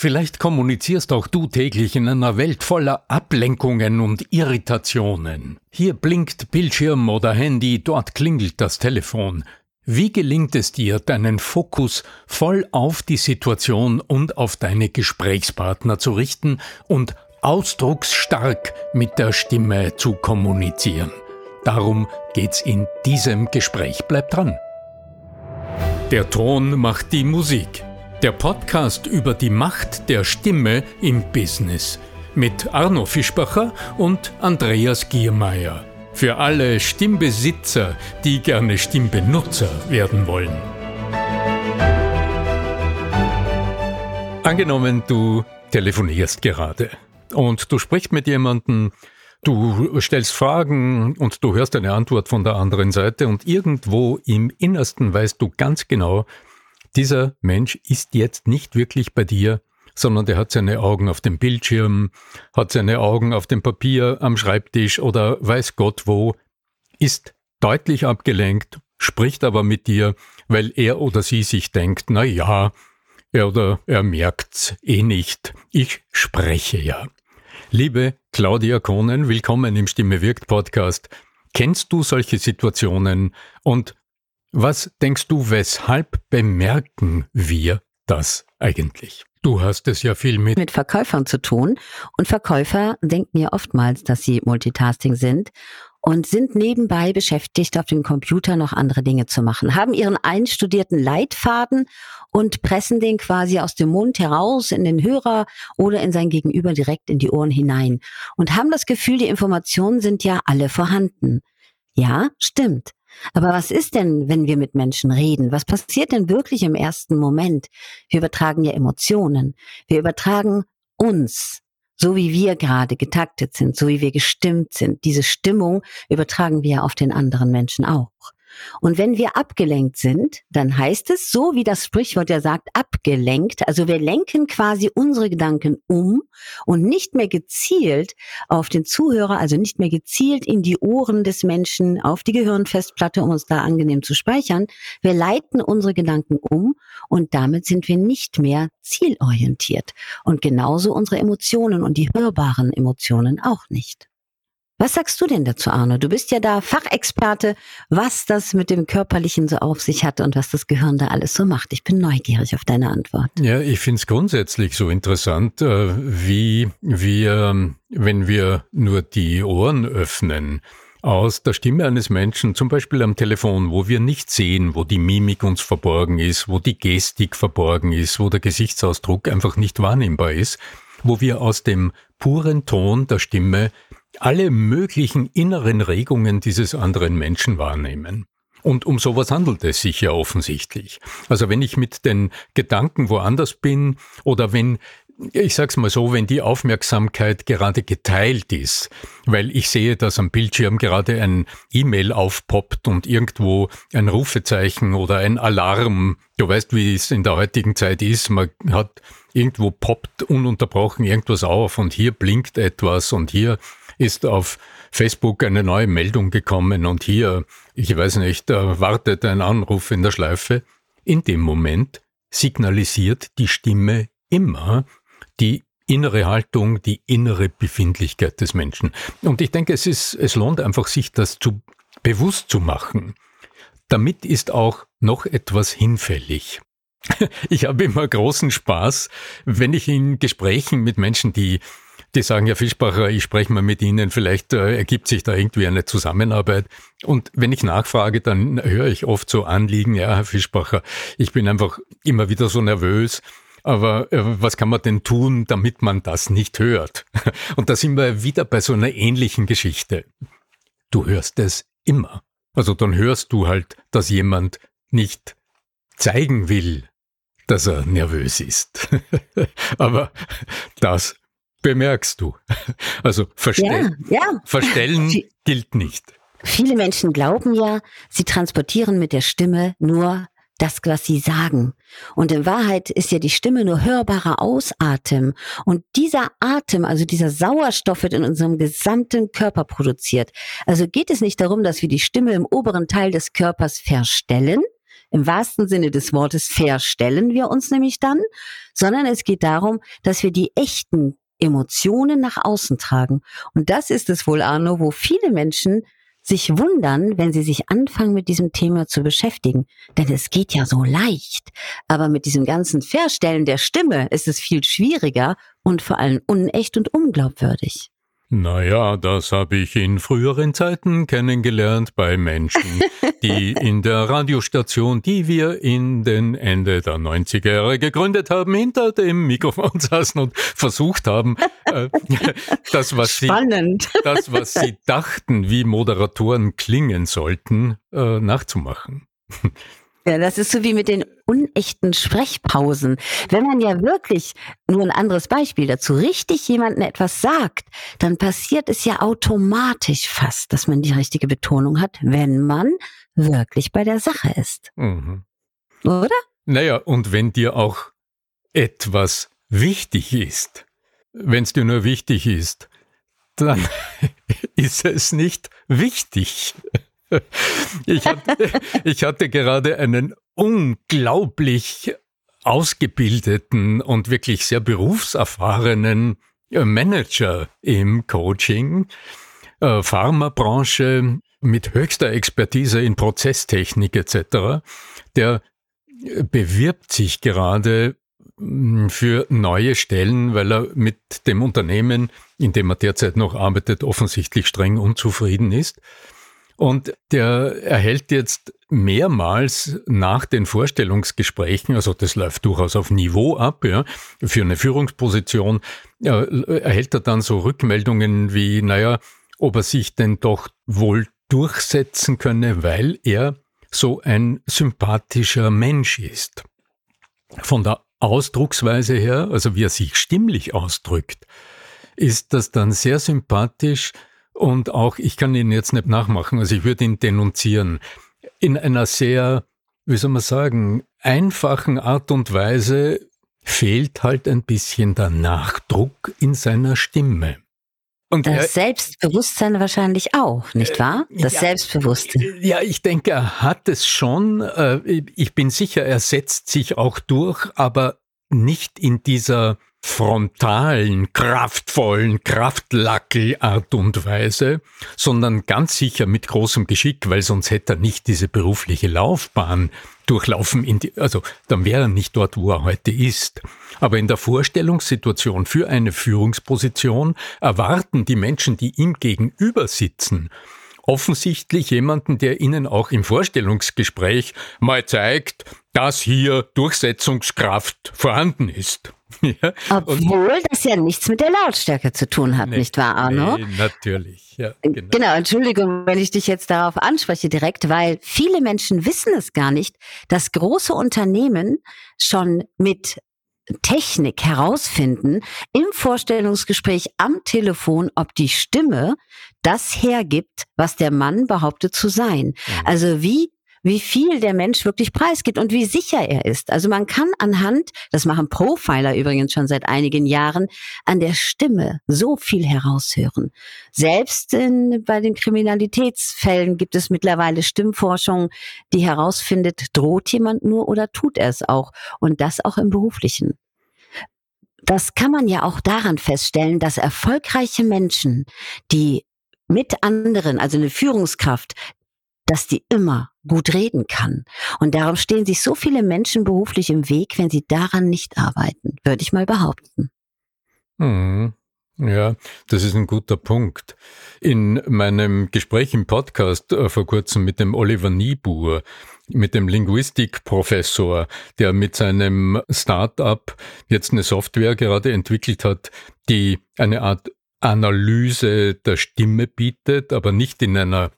Vielleicht kommunizierst auch du täglich in einer Welt voller Ablenkungen und Irritationen. Hier blinkt Bildschirm oder Handy, dort klingelt das Telefon. Wie gelingt es dir, deinen Fokus voll auf die Situation und auf deine Gesprächspartner zu richten und ausdrucksstark mit der Stimme zu kommunizieren? Darum geht's in diesem Gespräch. Bleib dran. Der Ton macht die Musik. Der Podcast über die Macht der Stimme im Business mit Arno Fischbacher und Andreas Giermeier. Für alle Stimmbesitzer, die gerne Stimmbenutzer werden wollen. Angenommen, du telefonierst gerade und du sprichst mit jemandem, du stellst Fragen und du hörst eine Antwort von der anderen Seite und irgendwo im Innersten weißt du ganz genau, dieser Mensch ist jetzt nicht wirklich bei dir, sondern der hat seine Augen auf dem Bildschirm, hat seine Augen auf dem Papier am Schreibtisch oder weiß Gott wo, ist deutlich abgelenkt, spricht aber mit dir, weil er oder sie sich denkt, na ja, er oder er merkt's eh nicht, ich spreche ja. Liebe Claudia Kohnen, willkommen im Stimme wirkt Podcast. Kennst du solche Situationen und was denkst du, weshalb bemerken wir das eigentlich? Du hast es ja viel mit, mit Verkäufern zu tun und Verkäufer denken ja oftmals, dass sie Multitasking sind und sind nebenbei beschäftigt, auf dem Computer noch andere Dinge zu machen, haben ihren einstudierten Leitfaden und pressen den quasi aus dem Mund heraus in den Hörer oder in sein Gegenüber direkt in die Ohren hinein und haben das Gefühl, die Informationen sind ja alle vorhanden. Ja, stimmt. Aber was ist denn, wenn wir mit Menschen reden? Was passiert denn wirklich im ersten Moment? Wir übertragen ja Emotionen. Wir übertragen uns, so wie wir gerade getaktet sind, so wie wir gestimmt sind. Diese Stimmung übertragen wir auf den anderen Menschen auch. Und wenn wir abgelenkt sind, dann heißt es, so wie das Sprichwort ja sagt, abgelenkt. Also wir lenken quasi unsere Gedanken um und nicht mehr gezielt auf den Zuhörer, also nicht mehr gezielt in die Ohren des Menschen, auf die Gehirnfestplatte, um uns da angenehm zu speichern. Wir leiten unsere Gedanken um und damit sind wir nicht mehr zielorientiert. Und genauso unsere Emotionen und die hörbaren Emotionen auch nicht. Was sagst du denn dazu, Arno? Du bist ja da Fachexperte, was das mit dem Körperlichen so auf sich hat und was das Gehirn da alles so macht. Ich bin neugierig auf deine Antwort. Ja, ich finde es grundsätzlich so interessant, äh, wie wir, wenn wir nur die Ohren öffnen, aus der Stimme eines Menschen, zum Beispiel am Telefon, wo wir nicht sehen, wo die Mimik uns verborgen ist, wo die Gestik verborgen ist, wo der Gesichtsausdruck einfach nicht wahrnehmbar ist, wo wir aus dem puren Ton der Stimme alle möglichen inneren Regungen dieses anderen Menschen wahrnehmen. Und um sowas handelt es sich ja offensichtlich. Also wenn ich mit den Gedanken woanders bin oder wenn ich sag's mal so, wenn die Aufmerksamkeit gerade geteilt ist, weil ich sehe, dass am Bildschirm gerade ein E-Mail aufpoppt und irgendwo ein Rufezeichen oder ein Alarm, du weißt, wie es in der heutigen Zeit ist, man hat irgendwo poppt ununterbrochen irgendwas auf und hier blinkt etwas und hier ist auf Facebook eine neue Meldung gekommen und hier, ich weiß nicht, wartet ein Anruf in der Schleife. In dem Moment signalisiert die Stimme immer die innere Haltung, die innere Befindlichkeit des Menschen. Und ich denke, es ist, es lohnt einfach, sich das zu bewusst zu machen. Damit ist auch noch etwas hinfällig. Ich habe immer großen Spaß, wenn ich in Gesprächen mit Menschen, die die sagen, ja Fischbacher, ich spreche mal mit Ihnen, vielleicht äh, ergibt sich da irgendwie eine Zusammenarbeit. Und wenn ich nachfrage, dann höre ich oft so Anliegen, ja, Herr Fischbacher, ich bin einfach immer wieder so nervös. Aber äh, was kann man denn tun, damit man das nicht hört? Und da sind wir wieder bei so einer ähnlichen Geschichte. Du hörst es immer. Also dann hörst du halt, dass jemand nicht zeigen will, dass er nervös ist. Aber das bemerkst du. Also verstell ja, ja. verstellen gilt nicht. Viele Menschen glauben ja, sie transportieren mit der Stimme nur das, was sie sagen. Und in Wahrheit ist ja die Stimme nur hörbarer Ausatem. Und dieser Atem, also dieser Sauerstoff wird in unserem gesamten Körper produziert. Also geht es nicht darum, dass wir die Stimme im oberen Teil des Körpers verstellen, im wahrsten Sinne des Wortes verstellen wir uns nämlich dann, sondern es geht darum, dass wir die echten Emotionen nach außen tragen. Und das ist es wohl, Arno, wo viele Menschen sich wundern, wenn sie sich anfangen, mit diesem Thema zu beschäftigen. Denn es geht ja so leicht. Aber mit diesem ganzen Verstellen der Stimme ist es viel schwieriger und vor allem unecht und unglaubwürdig. Naja, das habe ich in früheren Zeiten kennengelernt bei Menschen, die in der Radiostation, die wir in den Ende der 90er Jahre gegründet haben, hinter dem Mikrofon saßen und versucht haben, äh, das, was sie, das, was sie dachten, wie Moderatoren klingen sollten, äh, nachzumachen. Ja, das ist so wie mit den unechten Sprechpausen. Wenn man ja wirklich, nur ein anderes Beispiel dazu, richtig jemandem etwas sagt, dann passiert es ja automatisch fast, dass man die richtige Betonung hat, wenn man wirklich bei der Sache ist. Mhm. Oder? Naja, und wenn dir auch etwas wichtig ist, wenn es dir nur wichtig ist, dann ist es nicht wichtig. Ich hatte, ich hatte gerade einen unglaublich ausgebildeten und wirklich sehr berufserfahrenen äh, Manager im Coaching, äh, Pharmabranche mit höchster Expertise in Prozesstechnik etc., der bewirbt sich gerade hm, für neue Stellen, weil er mit dem Unternehmen, in dem er derzeit noch arbeitet, offensichtlich streng unzufrieden ist. Und der erhält jetzt mehrmals nach den Vorstellungsgesprächen, also das läuft durchaus auf Niveau ab, ja, für eine Führungsposition, äh, erhält er dann so Rückmeldungen wie, naja, ob er sich denn doch wohl durchsetzen könne, weil er so ein sympathischer Mensch ist. Von der Ausdrucksweise her, also wie er sich stimmlich ausdrückt, ist das dann sehr sympathisch, und auch, ich kann ihn jetzt nicht nachmachen, also ich würde ihn denunzieren. In einer sehr, wie soll man sagen, einfachen Art und Weise fehlt halt ein bisschen der Nachdruck in seiner Stimme. Und das er, Selbstbewusstsein wahrscheinlich auch, nicht wahr? Das ja, Selbstbewusstsein. Ja, ich denke, er hat es schon. Äh, ich bin sicher, er setzt sich auch durch, aber nicht in dieser frontalen, kraftvollen, Kraftlackel-Art und Weise, sondern ganz sicher mit großem Geschick, weil sonst hätte er nicht diese berufliche Laufbahn durchlaufen, die, also dann wäre er nicht dort, wo er heute ist. Aber in der Vorstellungssituation für eine Führungsposition erwarten die Menschen, die ihm gegenüber sitzen, offensichtlich jemanden, der ihnen auch im Vorstellungsgespräch mal zeigt, dass hier Durchsetzungskraft vorhanden ist. Ja, Obwohl das ja nichts mit der Lautstärke zu tun hat, nee, nicht wahr, Arno? Nee, natürlich. Ja, genau. genau, Entschuldigung, wenn ich dich jetzt darauf anspreche direkt, weil viele Menschen wissen es gar nicht, dass große Unternehmen schon mit Technik herausfinden im Vorstellungsgespräch am Telefon, ob die Stimme das hergibt, was der Mann behauptet zu sein. Mhm. Also wie wie viel der Mensch wirklich preisgibt und wie sicher er ist. Also man kann anhand, das machen Profiler übrigens schon seit einigen Jahren, an der Stimme so viel heraushören. Selbst in, bei den Kriminalitätsfällen gibt es mittlerweile Stimmforschung, die herausfindet, droht jemand nur oder tut er es auch. Und das auch im beruflichen. Das kann man ja auch daran feststellen, dass erfolgreiche Menschen, die mit anderen, also eine Führungskraft, dass die immer gut reden kann. Und darum stehen sich so viele Menschen beruflich im Weg, wenn sie daran nicht arbeiten, würde ich mal behaupten. Hm. Ja, das ist ein guter Punkt. In meinem Gespräch im Podcast äh, vor kurzem mit dem Oliver Niebuhr, mit dem Linguistikprofessor, der mit seinem Start-up jetzt eine Software gerade entwickelt hat, die eine Art Analyse der Stimme bietet, aber nicht in einer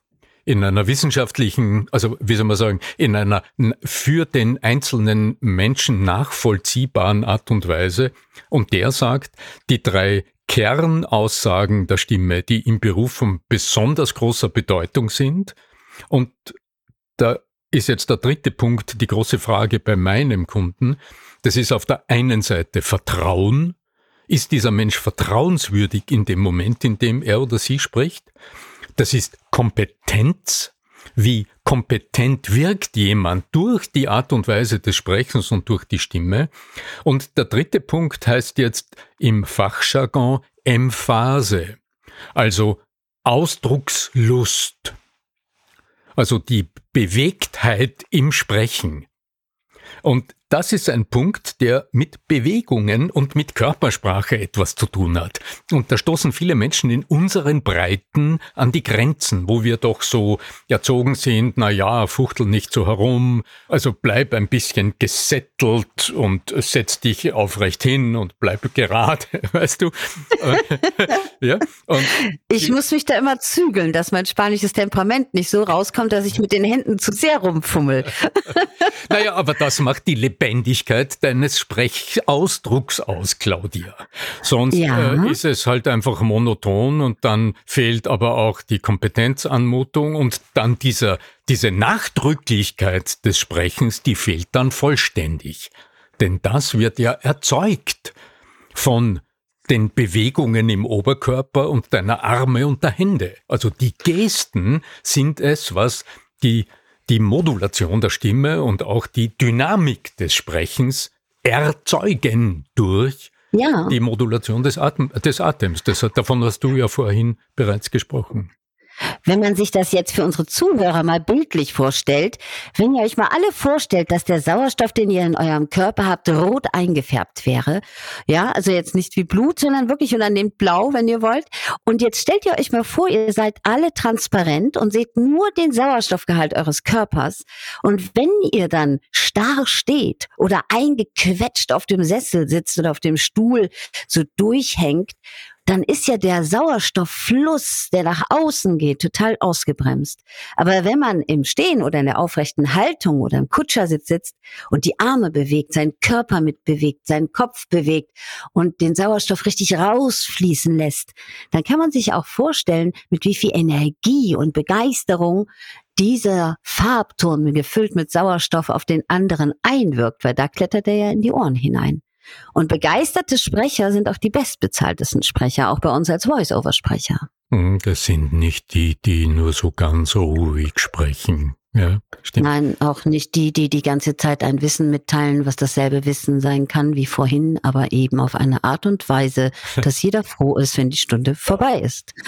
in einer wissenschaftlichen, also wie soll man sagen, in einer für den einzelnen Menschen nachvollziehbaren Art und Weise. Und der sagt, die drei Kernaussagen der Stimme, die im Beruf von besonders großer Bedeutung sind. Und da ist jetzt der dritte Punkt, die große Frage bei meinem Kunden. Das ist auf der einen Seite Vertrauen. Ist dieser Mensch vertrauenswürdig in dem Moment, in dem er oder sie spricht? Das ist Kompetenz. Wie kompetent wirkt jemand durch die Art und Weise des Sprechens und durch die Stimme. Und der dritte Punkt heißt jetzt im Fachjargon Emphase, also Ausdruckslust, also die Bewegtheit im Sprechen. Und das ist ein Punkt, der mit Bewegungen und mit Körpersprache etwas zu tun hat. Und da stoßen viele Menschen in unseren Breiten an die Grenzen, wo wir doch so erzogen sind, na ja, fuchtel nicht so herum, also bleib ein bisschen gesettelt und setz dich aufrecht hin und bleib gerade, weißt du? ja. Und ich muss mich da immer zügeln, dass mein spanisches Temperament nicht so rauskommt, dass ich mit den Händen zu sehr rumfummel. naja, aber das macht die Lebendigkeit Lebendigkeit deines Sprechausdrucks aus, Claudia. Sonst ja. äh, ist es halt einfach monoton und dann fehlt aber auch die Kompetenzanmutung und dann dieser, diese Nachdrücklichkeit des Sprechens, die fehlt dann vollständig. Denn das wird ja erzeugt von den Bewegungen im Oberkörper und deiner Arme und der Hände. Also die Gesten sind es, was die die Modulation der Stimme und auch die Dynamik des Sprechens erzeugen durch ja. die Modulation des, Atem, des Atems. Das, davon hast du ja vorhin bereits gesprochen. Wenn man sich das jetzt für unsere Zuhörer mal bildlich vorstellt, wenn ihr euch mal alle vorstellt, dass der Sauerstoff, den ihr in eurem Körper habt, rot eingefärbt wäre, ja, also jetzt nicht wie Blut, sondern wirklich und dann nehmt blau, wenn ihr wollt. Und jetzt stellt ihr euch mal vor, ihr seid alle transparent und seht nur den Sauerstoffgehalt eures Körpers. Und wenn ihr dann starr steht oder eingequetscht auf dem Sessel sitzt oder auf dem Stuhl so durchhängt dann ist ja der Sauerstofffluss, der nach außen geht, total ausgebremst. Aber wenn man im Stehen oder in der aufrechten Haltung oder im Kutschersitz sitzt und die Arme bewegt, seinen Körper mitbewegt, seinen Kopf bewegt und den Sauerstoff richtig rausfließen lässt, dann kann man sich auch vorstellen, mit wie viel Energie und Begeisterung dieser Farbturm gefüllt mit Sauerstoff auf den anderen einwirkt, weil da klettert er ja in die Ohren hinein. Und begeisterte Sprecher sind auch die bestbezahltesten Sprecher, auch bei uns als Voice-Over-Sprecher. Hm, das sind nicht die, die nur so ganz ruhig sprechen. Ja, stimmt. Nein, auch nicht die, die die ganze Zeit ein Wissen mitteilen, was dasselbe Wissen sein kann wie vorhin, aber eben auf eine Art und Weise, dass jeder froh ist, wenn die Stunde vorbei ist.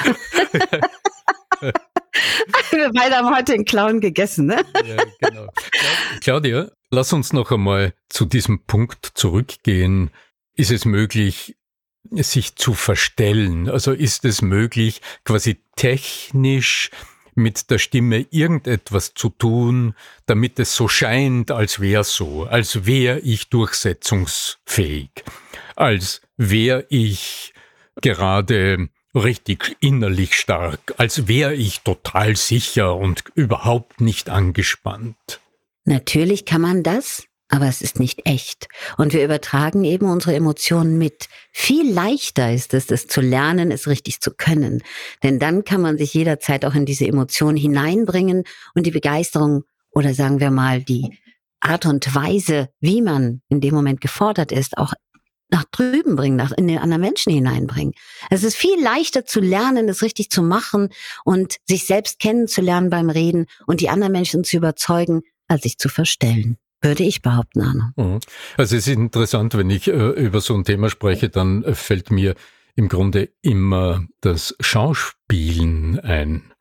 Wir beide haben heute den Clown gegessen, ne? Ja, genau. Claudia, lass uns noch einmal zu diesem Punkt zurückgehen. Ist es möglich, sich zu verstellen? Also ist es möglich, quasi technisch mit der Stimme irgendetwas zu tun, damit es so scheint, als wäre so, als wäre ich durchsetzungsfähig, als wäre ich gerade richtig innerlich stark, als wäre ich total sicher und überhaupt nicht angespannt. Natürlich kann man das, aber es ist nicht echt. Und wir übertragen eben unsere Emotionen mit. Viel leichter ist es, es zu lernen, es richtig zu können. Denn dann kann man sich jederzeit auch in diese Emotionen hineinbringen und die Begeisterung oder sagen wir mal die Art und Weise, wie man in dem Moment gefordert ist, auch nach drüben bringen, nach, in den anderen Menschen hineinbringen. Es ist viel leichter zu lernen, es richtig zu machen und sich selbst kennenzulernen beim Reden und die anderen Menschen zu überzeugen, als sich zu verstellen. Würde ich behaupten, Arno. Mhm. Also es ist interessant, wenn ich äh, über so ein Thema spreche, dann äh, fällt mir im Grunde immer das Schauspielen ein.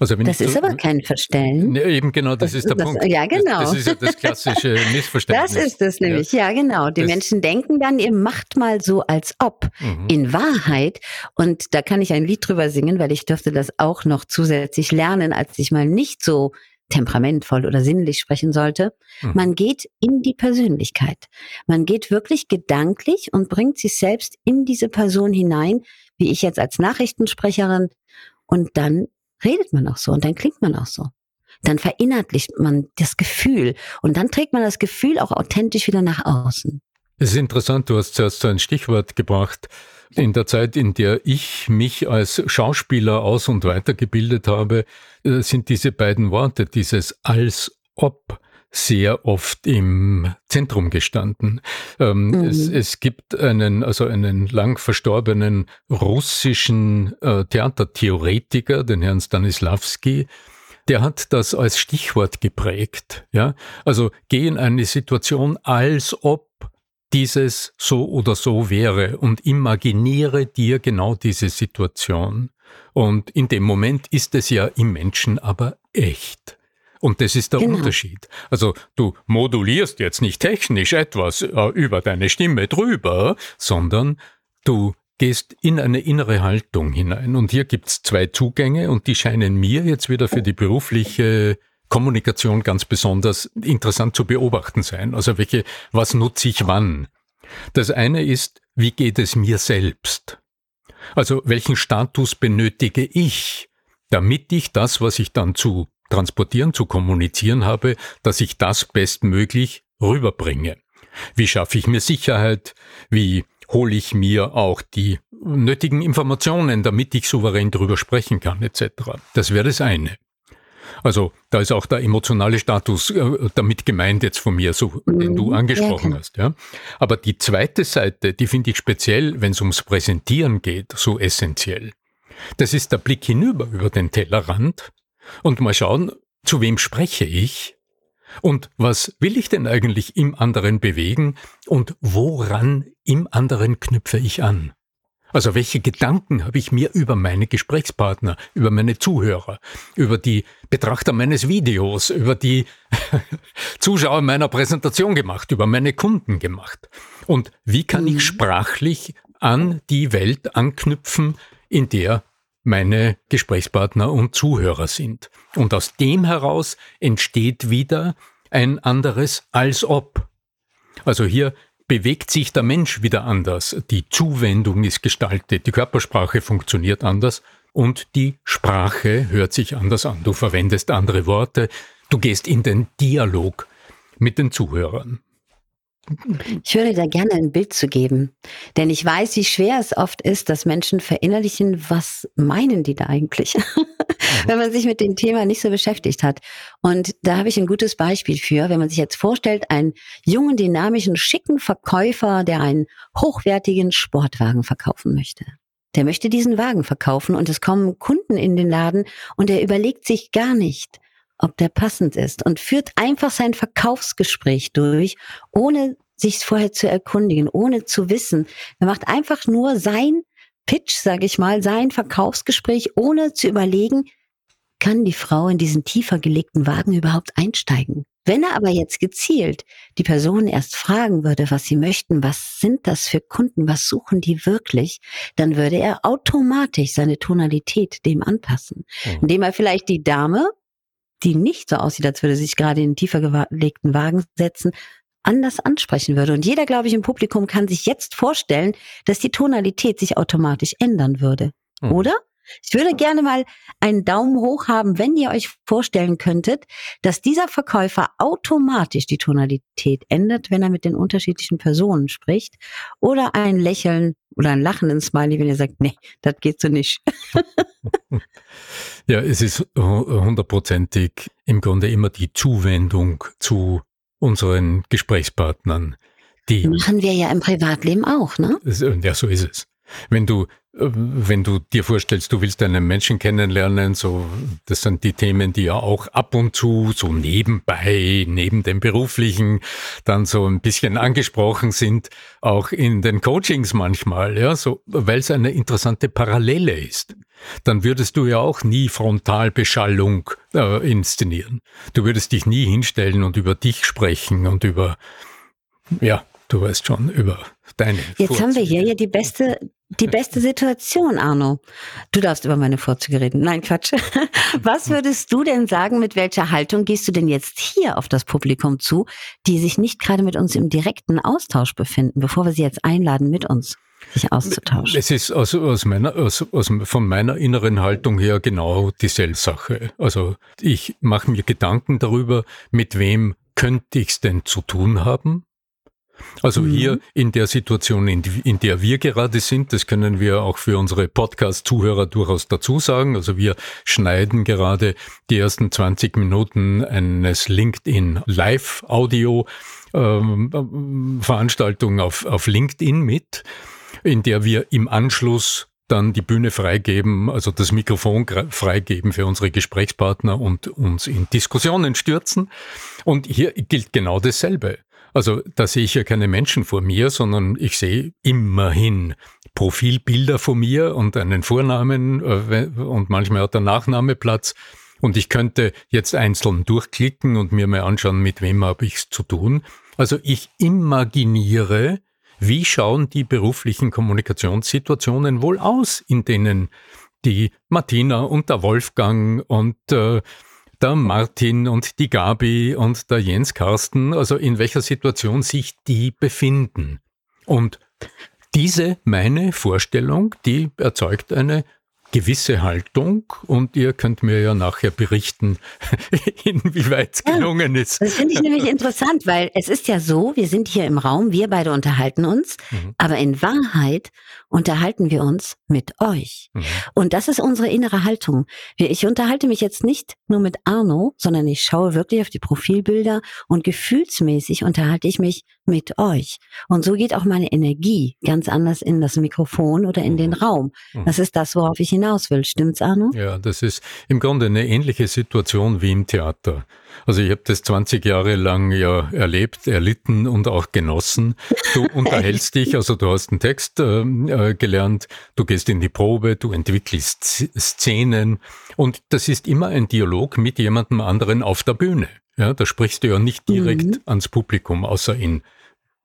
Also das ist so, aber kein Verstellen. Ne, eben genau, das, das ist der das, Punkt. Ja, genau. Das, das, ist ja das klassische Missverständnis. Das ist es nämlich, ja, ja genau. Die Menschen denken dann, ihr macht mal so, als ob. Mhm. In Wahrheit, und da kann ich ein Lied drüber singen, weil ich durfte das auch noch zusätzlich lernen, als ich mal nicht so temperamentvoll oder sinnlich sprechen sollte. Mhm. Man geht in die Persönlichkeit. Man geht wirklich gedanklich und bringt sich selbst in diese Person hinein, wie ich jetzt als Nachrichtensprecherin. Und dann redet man auch so und dann klingt man auch so. Dann verinnerlicht man das Gefühl und dann trägt man das Gefühl auch authentisch wieder nach außen. Es ist interessant, du hast zuerst so ein Stichwort gebracht. In der Zeit, in der ich mich als Schauspieler aus- und weitergebildet habe, äh, sind diese beiden Worte, dieses als ob, sehr oft im Zentrum gestanden. Ähm, mhm. es, es, gibt einen, also einen lang verstorbenen russischen äh, Theatertheoretiker, den Herrn Stanislavski, der hat das als Stichwort geprägt. Ja? Also geh in eine Situation, als ob dieses so oder so wäre und imaginiere dir genau diese Situation. Und in dem Moment ist es ja im Menschen aber echt. Und das ist der genau. Unterschied. Also du modulierst jetzt nicht technisch etwas äh, über deine Stimme drüber, sondern du gehst in eine innere Haltung hinein. Und hier gibt's zwei Zugänge und die scheinen mir jetzt wieder für die berufliche Kommunikation ganz besonders interessant zu beobachten sein. Also welche, was nutze ich wann? Das eine ist, wie geht es mir selbst? Also welchen Status benötige ich, damit ich das, was ich dann zu transportieren, zu kommunizieren habe, dass ich das bestmöglich rüberbringe. Wie schaffe ich mir Sicherheit? Wie hole ich mir auch die nötigen Informationen, damit ich souverän darüber sprechen kann, etc. Das wäre das eine. Also da ist auch der emotionale Status äh, damit gemeint jetzt von mir, so den du mhm. angesprochen ja, hast. Ja. Aber die zweite Seite, die finde ich speziell, wenn es ums Präsentieren geht, so essentiell. Das ist der Blick hinüber über den Tellerrand und mal schauen, zu wem spreche ich und was will ich denn eigentlich im anderen bewegen und woran im anderen knüpfe ich an. Also welche Gedanken habe ich mir über meine Gesprächspartner, über meine Zuhörer, über die Betrachter meines Videos, über die Zuschauer meiner Präsentation gemacht, über meine Kunden gemacht? Und wie kann ich mhm. sprachlich an die Welt anknüpfen, in der meine Gesprächspartner und Zuhörer sind. Und aus dem heraus entsteht wieder ein anderes als ob. Also hier bewegt sich der Mensch wieder anders, die Zuwendung ist gestaltet, die Körpersprache funktioniert anders und die Sprache hört sich anders an. Du verwendest andere Worte, du gehst in den Dialog mit den Zuhörern. Ich würde da gerne ein Bild zu geben, denn ich weiß, wie schwer es oft ist, dass Menschen verinnerlichen, was meinen die da eigentlich, wenn man sich mit dem Thema nicht so beschäftigt hat. Und da habe ich ein gutes Beispiel für, wenn man sich jetzt vorstellt, einen jungen, dynamischen, schicken Verkäufer, der einen hochwertigen Sportwagen verkaufen möchte. Der möchte diesen Wagen verkaufen und es kommen Kunden in den Laden und er überlegt sich gar nicht, ob der passend ist und führt einfach sein Verkaufsgespräch durch, ohne sich vorher zu erkundigen, ohne zu wissen. Er macht einfach nur sein Pitch, sage ich mal, sein Verkaufsgespräch, ohne zu überlegen, kann die Frau in diesen tiefer gelegten Wagen überhaupt einsteigen? Wenn er aber jetzt gezielt die Person erst fragen würde, was sie möchten, was sind das für Kunden, was suchen die wirklich, dann würde er automatisch seine Tonalität dem anpassen, mhm. indem er vielleicht die Dame die nicht so aussieht, als würde sich gerade in einen tiefer gelegten Wagen setzen, anders ansprechen würde. Und jeder, glaube ich, im Publikum kann sich jetzt vorstellen, dass die Tonalität sich automatisch ändern würde. Mhm. Oder? Ich würde gerne mal einen Daumen hoch haben, wenn ihr euch vorstellen könntet, dass dieser Verkäufer automatisch die Tonalität ändert, wenn er mit den unterschiedlichen Personen spricht. Oder ein Lächeln oder ein lachenden Smiley, wenn ihr sagt, nee, das geht so nicht. ja, es ist hundertprozentig im Grunde immer die Zuwendung zu unseren Gesprächspartnern. Die machen wir ja im Privatleben auch, ne? Ja, so ist es. Wenn du wenn du dir vorstellst, du willst einen Menschen kennenlernen, so, das sind die Themen, die ja auch ab und zu so nebenbei, neben dem beruflichen, dann so ein bisschen angesprochen sind, auch in den Coachings manchmal, ja, so, weil es eine interessante Parallele ist. Dann würdest du ja auch nie Frontalbeschallung äh, inszenieren. Du würdest dich nie hinstellen und über dich sprechen und über, ja, du weißt schon, über deine. Jetzt Vorzüge. haben wir hier ja die beste, die beste Situation, Arno. Du darfst über meine Vorzüge reden. Nein, Quatsch. Was würdest du denn sagen, mit welcher Haltung gehst du denn jetzt hier auf das Publikum zu, die sich nicht gerade mit uns im direkten Austausch befinden, bevor wir sie jetzt einladen, mit uns sich auszutauschen? Es ist aus, aus meiner, aus, aus, von meiner inneren Haltung her genau dieselbe Sache. Also ich mache mir Gedanken darüber, mit wem könnte ich es denn zu tun haben? Also mhm. hier in der Situation, in, in, der wir gerade sind, das können wir auch für unsere Podcast-Zuhörer durchaus dazu sagen. Also wir schneiden gerade die ersten 20 Minuten eines LinkedIn Live-Audio ähm, Veranstaltung auf, auf LinkedIn mit, in der wir im Anschluss dann die Bühne freigeben, also das Mikrofon freigeben für unsere Gesprächspartner und uns in Diskussionen stürzen. Und hier gilt genau dasselbe. Also da sehe ich ja keine Menschen vor mir, sondern ich sehe immerhin Profilbilder von mir und einen Vornamen äh, und manchmal hat der Nachname Platz. Und ich könnte jetzt einzeln durchklicken und mir mal anschauen, mit wem habe ich es zu tun. Also ich imaginiere, wie schauen die beruflichen Kommunikationssituationen wohl aus, in denen die Martina und der Wolfgang und äh, der Martin und die Gabi und der Jens Karsten, also in welcher Situation sich die befinden. Und diese meine Vorstellung, die erzeugt eine gewisse Haltung und ihr könnt mir ja nachher berichten, inwieweit es gelungen ist. Das finde ich nämlich interessant, weil es ist ja so, wir sind hier im Raum, wir beide unterhalten uns, mhm. aber in Wahrheit unterhalten wir uns mit euch. Mhm. Und das ist unsere innere Haltung. Ich unterhalte mich jetzt nicht nur mit Arno, sondern ich schaue wirklich auf die Profilbilder und gefühlsmäßig unterhalte ich mich mit euch. Und so geht auch meine Energie ganz anders in das Mikrofon oder in den mhm. Raum. Mhm. Das ist das, worauf ich hinaus will. Stimmt's, Arno? Ja, das ist im Grunde eine ähnliche Situation wie im Theater. Also ich habe das 20 Jahre lang ja erlebt, erlitten und auch genossen. Du unterhältst dich, also du hast einen Text äh, äh, gelernt, du gehst in die Probe, du entwickelst Szenen und das ist immer ein Dialog mit jemandem anderen auf der Bühne. Ja, da sprichst du ja nicht direkt mhm. ans Publikum, außer in,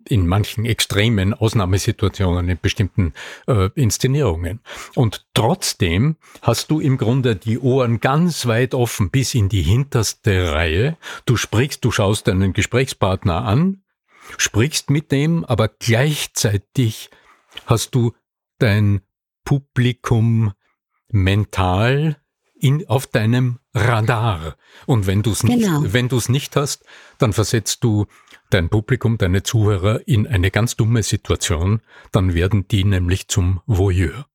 in manchen extremen Ausnahmesituationen, in bestimmten äh, Inszenierungen. Und trotzdem hast du im Grunde die Ohren ganz weit offen bis in die hinterste Reihe. Du sprichst, du schaust deinen Gesprächspartner an, sprichst mit dem, aber gleichzeitig hast du dein Publikum mental in, auf deinem Radar. Und wenn du es nicht, genau. wenn du es nicht hast, dann versetzt du dein Publikum, deine Zuhörer in eine ganz dumme Situation, dann werden die nämlich zum Voyeur.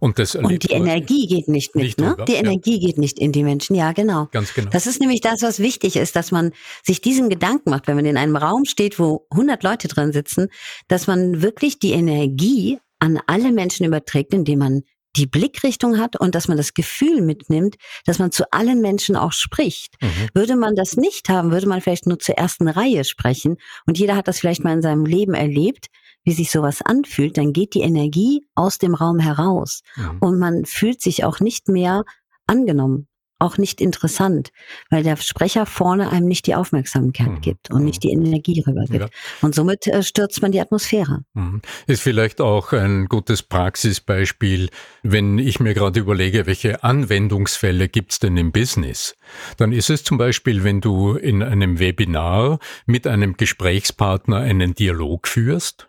Und, das und die Energie geht nicht mit, nicht ne? Drüber, die Energie ja. geht nicht in die Menschen, ja, genau. Ganz genau. Das ist nämlich das, was wichtig ist, dass man sich diesen Gedanken macht, wenn man in einem Raum steht, wo 100 Leute drin sitzen, dass man wirklich die Energie an alle Menschen überträgt, indem man die Blickrichtung hat und dass man das Gefühl mitnimmt, dass man zu allen Menschen auch spricht. Mhm. Würde man das nicht haben, würde man vielleicht nur zur ersten Reihe sprechen und jeder hat das vielleicht mal in seinem Leben erlebt, wie sich sowas anfühlt, dann geht die Energie aus dem Raum heraus mhm. und man fühlt sich auch nicht mehr angenommen auch nicht interessant, weil der Sprecher vorne einem nicht die Aufmerksamkeit mhm. gibt und nicht die Energie rübergibt. Ja. Und somit äh, stürzt man die Atmosphäre. Mhm. Ist vielleicht auch ein gutes Praxisbeispiel, wenn ich mir gerade überlege, welche Anwendungsfälle gibt's denn im Business? Dann ist es zum Beispiel, wenn du in einem Webinar mit einem Gesprächspartner einen Dialog führst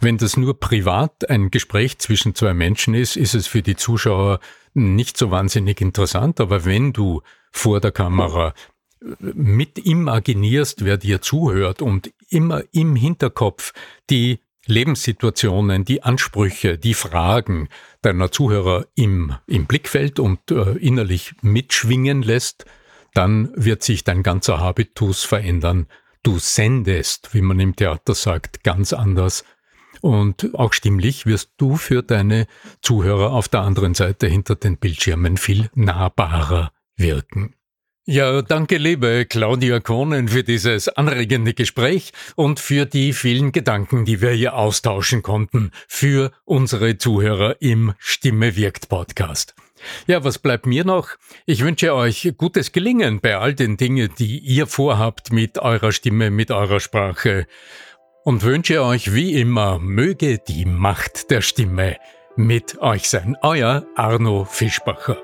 wenn das nur privat ein Gespräch zwischen zwei Menschen ist, ist es für die Zuschauer nicht so wahnsinnig interessant. Aber wenn du vor der Kamera mit imaginierst, wer dir zuhört und immer im Hinterkopf die Lebenssituationen, die Ansprüche, die Fragen deiner Zuhörer im, im Blickfeld und äh, innerlich mitschwingen lässt, dann wird sich dein ganzer Habitus verändern. Du sendest, wie man im Theater sagt, ganz anders und auch stimmlich wirst du für deine Zuhörer auf der anderen Seite hinter den Bildschirmen viel nahbarer wirken. Ja, danke liebe Claudia Kohnen für dieses anregende Gespräch und für die vielen Gedanken, die wir hier austauschen konnten für unsere Zuhörer im Stimme wirkt Podcast. Ja, was bleibt mir noch? Ich wünsche euch gutes Gelingen bei all den Dingen, die ihr vorhabt mit eurer Stimme, mit eurer Sprache und wünsche euch wie immer, möge die Macht der Stimme mit euch sein. Euer Arno Fischbacher.